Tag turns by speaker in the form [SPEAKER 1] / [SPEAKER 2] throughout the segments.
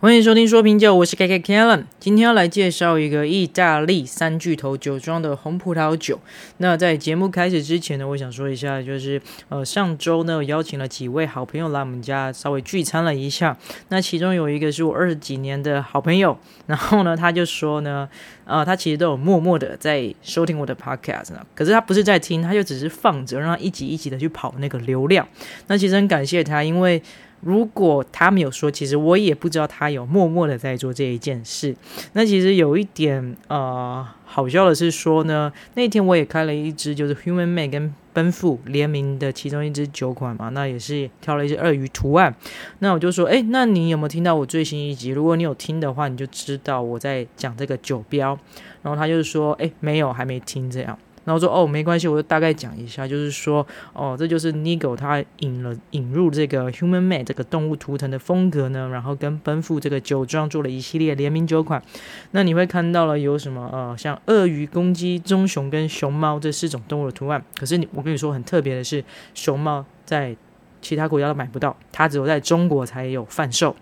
[SPEAKER 1] 欢迎收听说品酒，我是 KK k a l l e n。今天要来介绍一个意大利三巨头酒庄的红葡萄酒。那在节目开始之前呢，我想说一下，就是呃上周呢，我邀请了几位好朋友来我们家稍微聚餐了一下。那其中有一个是我二十几年的好朋友，然后呢，他就说呢，啊，他其实都有默默的在收听我的 podcast 呢，可是他不是在听，他就只是放着，让他一集一集的去跑那个流量。那其实很感谢他，因为。如果他没有说，其实我也不知道他有默默的在做这一件事。那其实有一点呃好笑的是说呢，那天我也开了一支就是 Human Made 跟奔赴联名的其中一支酒款嘛，那也是挑了一些鳄鱼图案。那我就说，哎，那你有没有听到我最新一集？如果你有听的话，你就知道我在讲这个酒标。然后他就说，哎，没有，还没听这样。然后说哦，没关系，我就大概讲一下，就是说哦，这就是 Nigo 他引了引入这个 Human Made 这个动物图腾的风格呢，然后跟奔赴这个酒庄做了一系列联名酒款。那你会看到了有什么呃，像鳄鱼、公鸡、棕熊跟熊猫这四种动物的图案。可是你我跟你说很特别的是，熊猫在其他国家都买不到，它只有在中国才有贩售。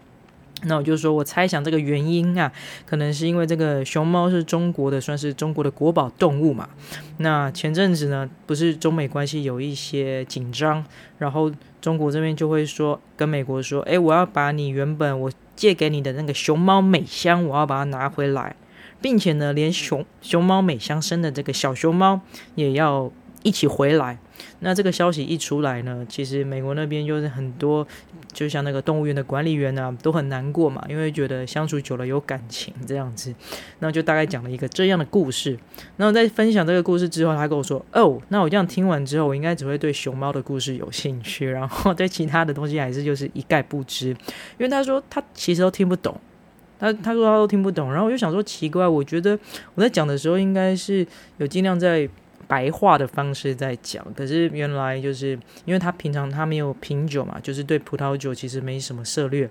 [SPEAKER 1] 那我就说，我猜想这个原因啊，可能是因为这个熊猫是中国的，算是中国的国宝动物嘛。那前阵子呢，不是中美关系有一些紧张，然后中国这边就会说跟美国说，诶，我要把你原本我借给你的那个熊猫美香，我要把它拿回来，并且呢，连熊熊猫美香生的这个小熊猫也要一起回来。那这个消息一出来呢，其实美国那边就是很多，就像那个动物园的管理员啊，都很难过嘛，因为觉得相处久了有感情这样子。那就大概讲了一个这样的故事。然后在分享这个故事之后，他跟我说：“哦，那我这样听完之后，我应该只会对熊猫的故事有兴趣，然后对其他的东西还是就是一概不知。”因为他说他其实都听不懂，他他说他都听不懂。然后我就想说奇怪，我觉得我在讲的时候应该是有尽量在。白话的方式在讲，可是原来就是因为他平常他没有品酒嘛，就是对葡萄酒其实没什么涉猎。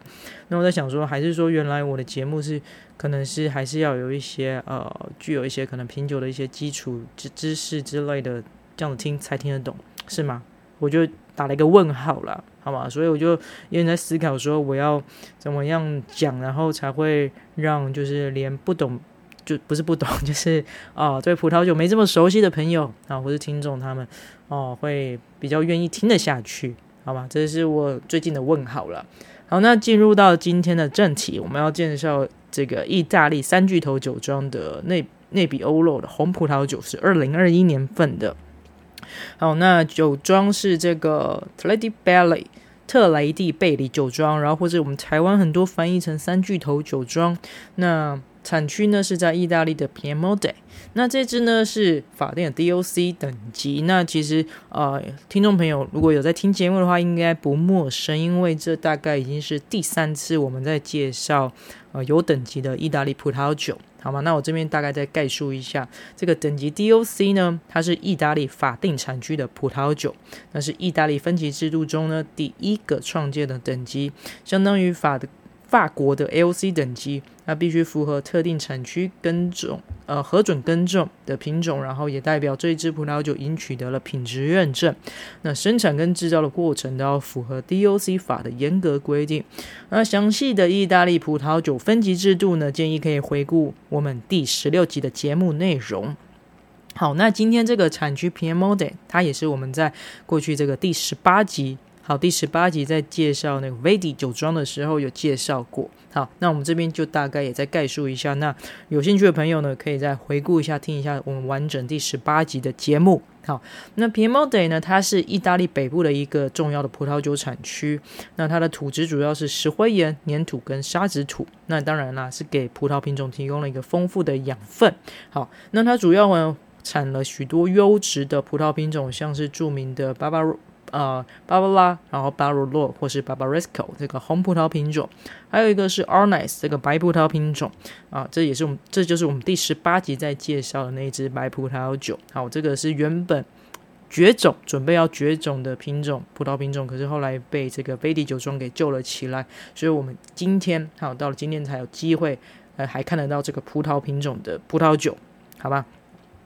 [SPEAKER 1] 那我在想说，还是说原来我的节目是可能是还是要有一些呃，具有一些可能品酒的一些基础知知识之类的，这样子听才听得懂，是吗？我就打了一个问号了，好吗？所以我就有点在思考说，我要怎么样讲，然后才会让就是连不懂。就不是不懂，就是啊，对葡萄酒没这么熟悉的朋友啊，或是听众他们哦、会比较愿意听得下去，好吧？这是我最近的问号了。好，那进入到今天的正题，我们要介绍这个意大利三巨头酒庄的内内比欧洛的红葡萄酒，是二零二一年份的。好，那酒庄是这个特雷蒂贝里特雷蒂贝里酒庄，然后或者我们台湾很多翻译成三巨头酒庄，那。产区呢是在意大利的 Piemonte，那这支呢是法定的 DOC 等级。那其实呃，听众朋友如果有在听节目的话，应该不陌生，因为这大概已经是第三次我们在介绍呃有等级的意大利葡萄酒，好吗？那我这边大概再概述一下，这个等级 DOC 呢，它是意大利法定产区的葡萄酒，那是意大利分级制度中呢第一个创建的等级，相当于法的。法国的 AOC 等级，那必须符合特定产区耕种，呃，核准耕种的品种，然后也代表这一支葡萄酒已经取得了品质认证。那生产跟制造的过程都要符合 DOC 法的严格规定。那详细的意大利葡萄酒分级制度呢，建议可以回顾我们第十六集的节目内容。好，那今天这个产区 Piemonte，它也是我们在过去这个第十八集。好，第十八集在介绍那个 Vedi 酒庄的时候有介绍过。好，那我们这边就大概也再概述一下。那有兴趣的朋友呢，可以再回顾一下，听一下我们完整第十八集的节目。好，那 Piemonte 呢，它是意大利北部的一个重要的葡萄酒产区。那它的土质主要是石灰岩、粘土跟沙质土。那当然啦，是给葡萄品种提供了一个丰富的养分。好，那它主要呢产了许多优质的葡萄品种，像是著名的巴巴。呃，芭芭拉，然后巴罗洛或是巴巴瑞斯科这个红葡萄品种，还有一个是 Arnaz 这个白葡萄品种啊，这也是我们，这就是我们第十八集在介绍的那一支白葡萄酒。好，这个是原本绝种，准备要绝种的品种葡萄品种，可是后来被这个 Vedi 酒庄给救了起来，所以我们今天好到了今天才有机会，呃，还看得到这个葡萄品种的葡萄酒，好吧？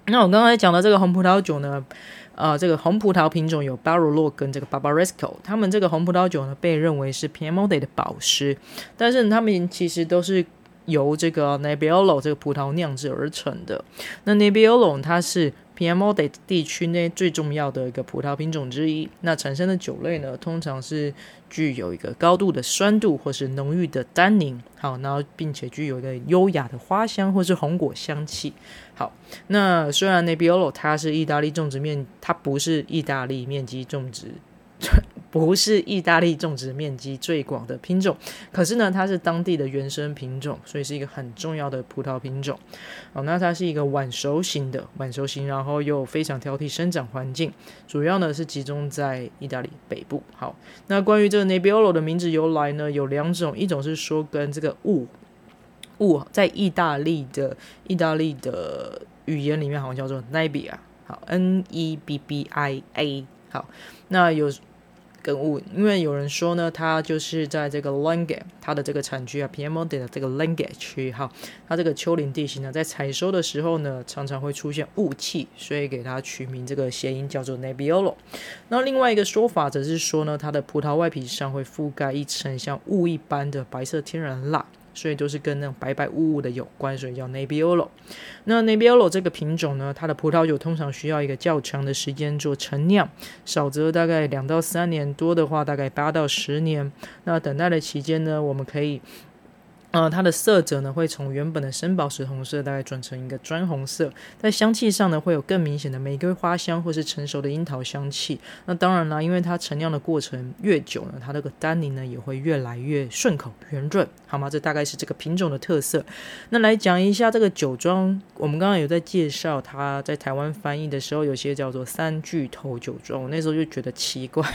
[SPEAKER 1] 那我刚才讲的这个红葡萄酒呢，呃，这个红葡萄品种有 Barolo 跟这个 Barbaresco，他们这个红葡萄酒呢被认为是 Piemonte 的宝石，但是他们其实都是由这个 Nebbiolo 这个葡萄酿制而成的。那 Nebbiolo 它是 Piemonte 地区内最重要的一个葡萄品种之一，那产生的酒类呢，通常是具有一个高度的酸度或是浓郁的单宁，好，然后并且具有一个优雅的花香或是红果香气。好，那虽然 Nebbiolo 它是意大利种植面，它不是意大利面积种植。不是意大利种植面积最广的品种，可是呢，它是当地的原生品种，所以是一个很重要的葡萄品种。哦，那它是一个晚熟型的，晚熟型，然后又非常挑剔生长环境，主要呢是集中在意大利北部。好，那关于这个 Nebbiolo 的名字由来呢，有两种，一种是说跟这个雾雾在意大利的意大利的语言里面好像叫做 Nebbia，好，N E B B I A，好，那有。跟雾，因为有人说呢，它就是在这个 Langhe，它的这个产区啊，Piemonte 的这个 Langhe 区，哈，它这个丘陵地形呢，在采收的时候呢，常常会出现雾气，所以给它取名这个谐音叫做 Nebbiolo。那另外一个说法则是说呢，它的葡萄外皮上会覆盖一层像雾一般的白色天然蜡。所以都是跟那种白白雾雾的有关，所以叫 Nebbiolo。那 Nebbiolo 这个品种呢，它的葡萄酒通常需要一个较长的时间做陈酿，少则大概两到三年，多的话大概八到十年。那等待的期间呢，我们可以。呃，它的色泽呢，会从原本的深宝石红色，大概转成一个砖红色。在香气上呢，会有更明显的玫瑰花香，或是成熟的樱桃香气。那当然啦，因为它陈酿的过程越久呢，它这个单宁呢也会越来越顺口圆润，好吗？这大概是这个品种的特色。那来讲一下这个酒庄，我们刚刚有在介绍它在台湾翻译的时候，有些叫做三巨头酒庄。我那时候就觉得奇怪，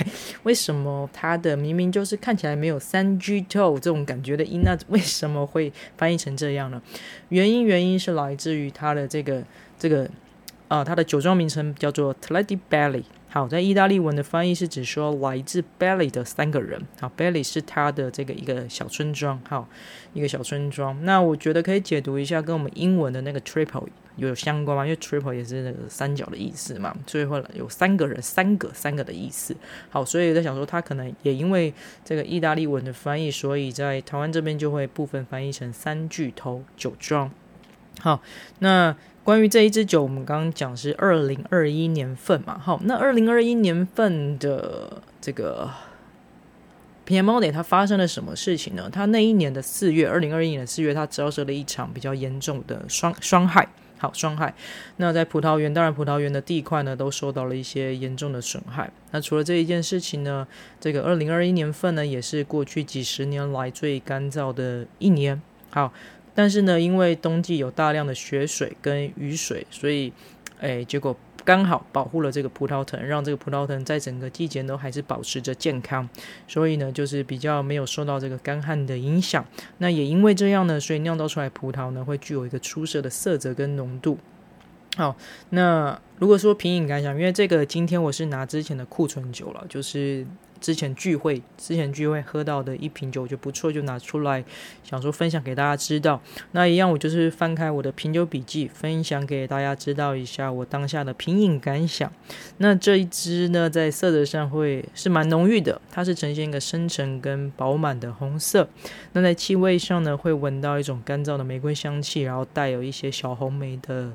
[SPEAKER 1] 为什么它的明明就是看起来没有三巨头这种感觉的音，那为什么？怎么会翻译成这样呢？原因原因是来自于它的这个这个啊、呃，它的酒庄名称叫做 Tredepilly。好，在意大利文的翻译是指说来自 Belli 的三个人。好，Belli 是他的这个一个小村庄。好，一个小村庄。那我觉得可以解读一下，跟我们英文的那个 Triple 有相关吗？因为 Triple 也是那个三角的意思嘛，所以会有三个人、三个、三个的意思。好，所以在想说，他可能也因为这个意大利文的翻译，所以在台湾这边就会部分翻译成三巨头酒庄。好，那。关于这一支酒，我们刚刚讲是二零二一年份嘛，好，那二零二一年份的这个 p m o d 它发生了什么事情呢？它那一年的四月，二零二一年的四月，它遭受了一场比较严重的双双害，好，霜害。那在葡萄园，当然葡萄园的地块呢都受到了一些严重的损害。那除了这一件事情呢，这个二零二一年份呢，也是过去几十年来最干燥的一年，好。但是呢，因为冬季有大量的雪水跟雨水，所以，哎，结果刚好保护了这个葡萄藤，让这个葡萄藤在整个季节都还是保持着健康，所以呢，就是比较没有受到这个干旱的影响。那也因为这样呢，所以酿造出来葡萄呢，会具有一个出色的色泽跟浓度。好，那如果说品饮感想，因为这个今天我是拿之前的库存酒了，就是。之前聚会之前聚会喝到的一瓶酒就不错，就拿出来想说分享给大家知道。那一样我就是翻开我的品酒笔记，分享给大家知道一下我当下的品饮感想。那这一支呢，在色泽上会是蛮浓郁的，它是呈现一个深沉跟饱满的红色。那在气味上呢，会闻到一种干燥的玫瑰香气，然后带有一些小红莓的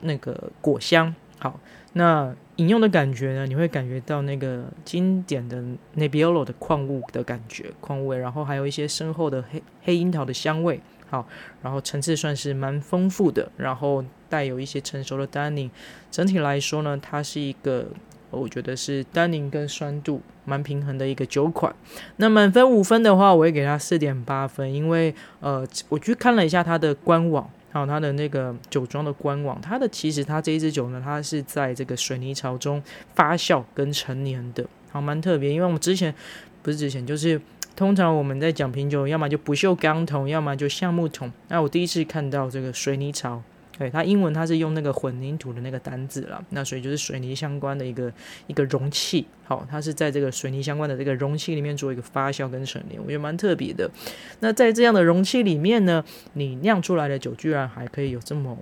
[SPEAKER 1] 那个果香。好。那饮用的感觉呢？你会感觉到那个经典的 Nebbiolo 的矿物的感觉，矿物味，然后还有一些深厚的黑黑樱桃的香味。好，然后层次算是蛮丰富的，然后带有一些成熟的单宁。整体来说呢，它是一个我觉得是单宁跟酸度蛮平衡的一个酒款。那满分五分的话，我会给它四点八分，因为呃，我去看了一下它的官网。还有它的那个酒庄的官网，它的其实它这一支酒呢，它是在这个水泥槽中发酵跟陈年的，好蛮特别。因为我们之前不是之前，就是通常我们在讲品酒，要么就不锈钢桶，要么就橡木桶。那我第一次看到这个水泥槽。对，它英文它是用那个混凝土的那个单字了，那所以就是水泥相关的一个一个容器，好，它是在这个水泥相关的这个容器里面做一个发酵跟陈年，我觉得蛮特别的。那在这样的容器里面呢，你酿出来的酒居然还可以有这么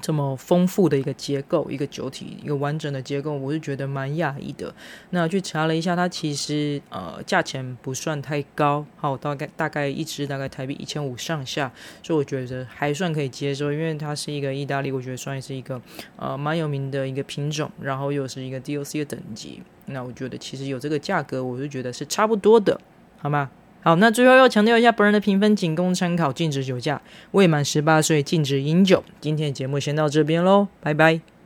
[SPEAKER 1] 这么丰富的一个结构，一个酒体，一个完整的结构，我是觉得蛮讶异的。那去查了一下，它其实呃价钱不算太高，好，大概大概一支大概台币一千五上下，所以我觉得还算可以接受，因为它是一个意大利，我觉得算是一个呃蛮有名的一个品种，然后又是一个 DOC 的等级，那我觉得其实有这个价格，我就觉得是差不多的，好吗？好，那最后要强调一下，本人的评分仅供参考，禁止酒驾，未满十八岁禁止饮酒。今天的节目先到这边喽，拜拜。